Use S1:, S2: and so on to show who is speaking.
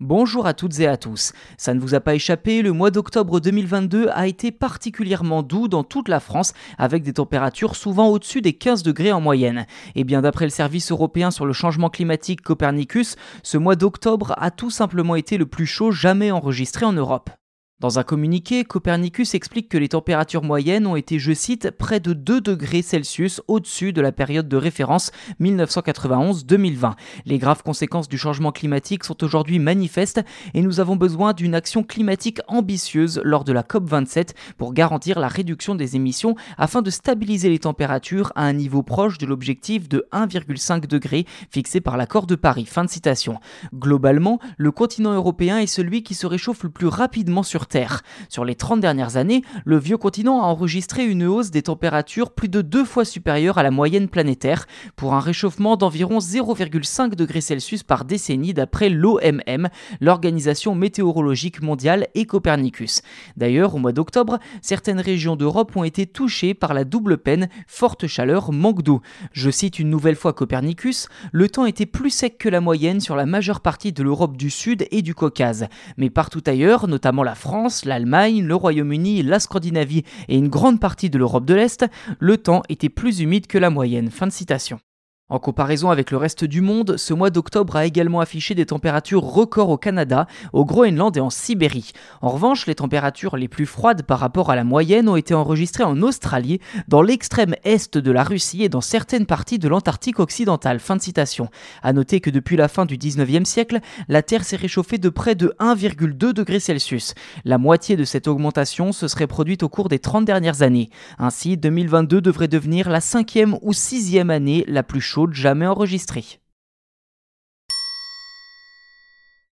S1: Bonjour à toutes et à tous. Ça ne vous a pas échappé, le mois d'octobre 2022 a été particulièrement doux dans toute la France, avec des températures souvent au-dessus des 15 degrés en moyenne. Et bien d'après le service européen sur le changement climatique Copernicus, ce mois d'octobre a tout simplement été le plus chaud jamais enregistré en Europe. Dans un communiqué, Copernicus explique que les températures moyennes ont été, je cite, près de 2 degrés Celsius au-dessus de la période de référence 1991-2020. Les graves conséquences du changement climatique sont aujourd'hui manifestes et nous avons besoin d'une action climatique ambitieuse lors de la COP27 pour garantir la réduction des émissions afin de stabiliser les températures à un niveau proche de l'objectif de 1,5 degré fixé par l'accord de Paris. Fin de citation. Globalement, le continent européen est celui qui se réchauffe le plus rapidement sur Sur les 30 dernières années, le vieux continent a enregistré une hausse des températures plus de deux fois supérieure à la moyenne planétaire, pour un réchauffement d'environ 0,5 degrés Celsius par décennie d'après l'OMM, l'Organisation météorologique mondiale et Copernicus. D'ailleurs, au mois d'octobre, certaines régions d'Europe ont été touchées par la double peine forte chaleur, manque d'eau. Je cite une nouvelle fois Copernicus, le temps était plus sec que la moyenne sur la majeure partie de l'Europe du Sud et du Caucase, mais partout ailleurs, notamment la France, l'Allemagne, le Royaume-Uni, la Scandinavie et une grande partie de l'Europe de l'Est, le temps était plus humide que la moyenne. En comparaison avec le reste du monde, ce mois d'octobre a également affiché des températures records au Canada, au Groenland et en Sibérie. En revanche, les températures les plus froides par rapport à la moyenne ont été enregistrées en Australie, dans l'extrême est de la Russie et dans certaines parties de l'Antarctique occidental. Fin de citation. À noter que depuis la fin du 19e siècle, la Terre s'est réchauffée de près de 1,2 degré Celsius. La moitié de cette augmentation se serait produite au cours des 30 dernières années. Ainsi, 2022 devrait devenir la cinquième ou sixième année la plus jamais enregistrée.